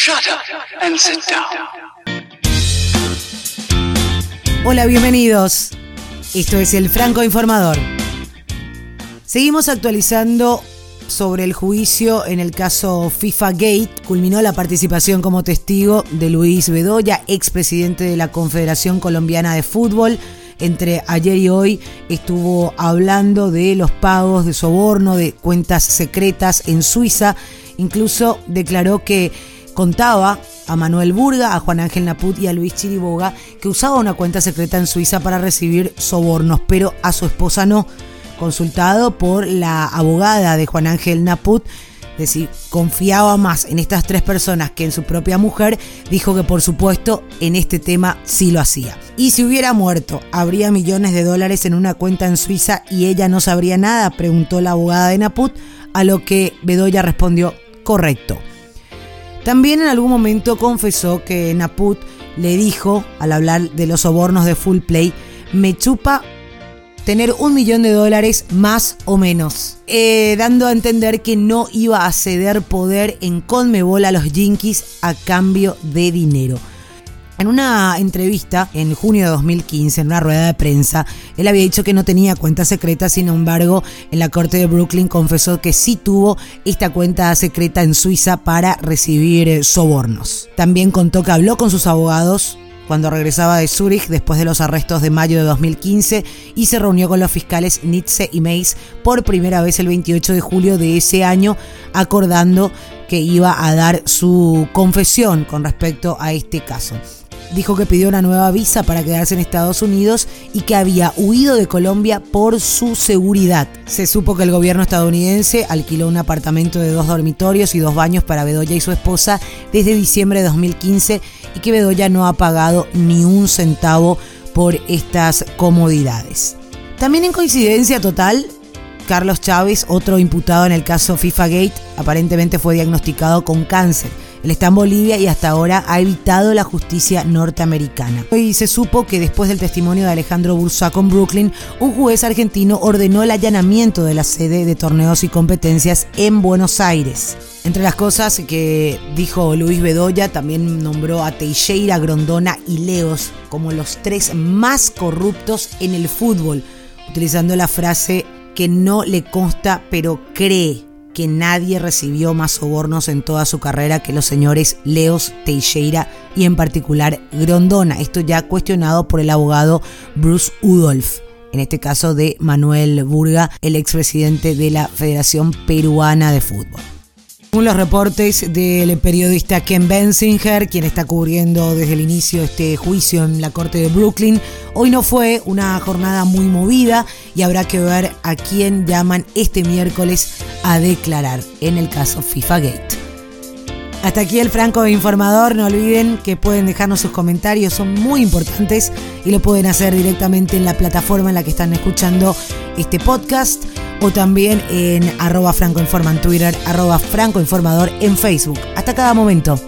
Shut up and sit down. Hola, bienvenidos. Esto es el Franco Informador. Seguimos actualizando sobre el juicio en el caso FIFA Gate. Culminó la participación como testigo de Luis Bedoya, expresidente de la Confederación Colombiana de Fútbol. Entre ayer y hoy estuvo hablando de los pagos de soborno, de cuentas secretas en Suiza. Incluso declaró que contaba a Manuel Burga, a Juan Ángel Naput y a Luis Chiriboga que usaba una cuenta secreta en Suiza para recibir sobornos, pero a su esposa no. Consultado por la abogada de Juan Ángel Naput, es decir, confiaba más en estas tres personas que en su propia mujer, dijo que por supuesto en este tema sí lo hacía. Y si hubiera muerto, ¿habría millones de dólares en una cuenta en Suiza y ella no sabría nada? Preguntó la abogada de Naput, a lo que Bedoya respondió, correcto. También en algún momento confesó que Naput le dijo, al hablar de los sobornos de Full Play, me chupa tener un millón de dólares más o menos, eh, dando a entender que no iba a ceder poder en Conmebol a los Yankees a cambio de dinero. En una entrevista en junio de 2015, en una rueda de prensa, él había dicho que no tenía cuenta secreta, sin embargo, en la corte de Brooklyn confesó que sí tuvo esta cuenta secreta en Suiza para recibir eh, sobornos. También contó que habló con sus abogados cuando regresaba de Zurich después de los arrestos de mayo de 2015 y se reunió con los fiscales Nitze y Mays por primera vez el 28 de julio de ese año, acordando que iba a dar su confesión con respecto a este caso dijo que pidió una nueva visa para quedarse en Estados Unidos y que había huido de Colombia por su seguridad. Se supo que el gobierno estadounidense alquiló un apartamento de dos dormitorios y dos baños para Bedoya y su esposa desde diciembre de 2015 y que Bedoya no ha pagado ni un centavo por estas comodidades. También en coincidencia total, Carlos Chávez, otro imputado en el caso FIFA Gate, aparentemente fue diagnosticado con cáncer. Él está en Bolivia y hasta ahora ha evitado la justicia norteamericana. Hoy se supo que después del testimonio de Alejandro Bursaco en Brooklyn, un juez argentino ordenó el allanamiento de la sede de torneos y competencias en Buenos Aires. Entre las cosas que dijo Luis Bedoya, también nombró a Teixeira, Grondona y Leos como los tres más corruptos en el fútbol, utilizando la frase que no le consta pero cree que nadie recibió más sobornos en toda su carrera que los señores Leos Teixeira y en particular Grondona. Esto ya cuestionado por el abogado Bruce Udolf en este caso de Manuel Burga, el expresidente de la Federación Peruana de Fútbol. Según los reportes del periodista Ken Bensinger, quien está cubriendo desde el inicio este juicio en la corte de Brooklyn, hoy no fue una jornada muy movida y habrá que ver a quién llaman este miércoles a declarar en el caso FIFA Gate. Hasta aquí el Franco Informador. No olviden que pueden dejarnos sus comentarios, son muy importantes y lo pueden hacer directamente en la plataforma en la que están escuchando este podcast o también en arroba francoinforma en Twitter, arroba francoinformador en Facebook. Hasta cada momento.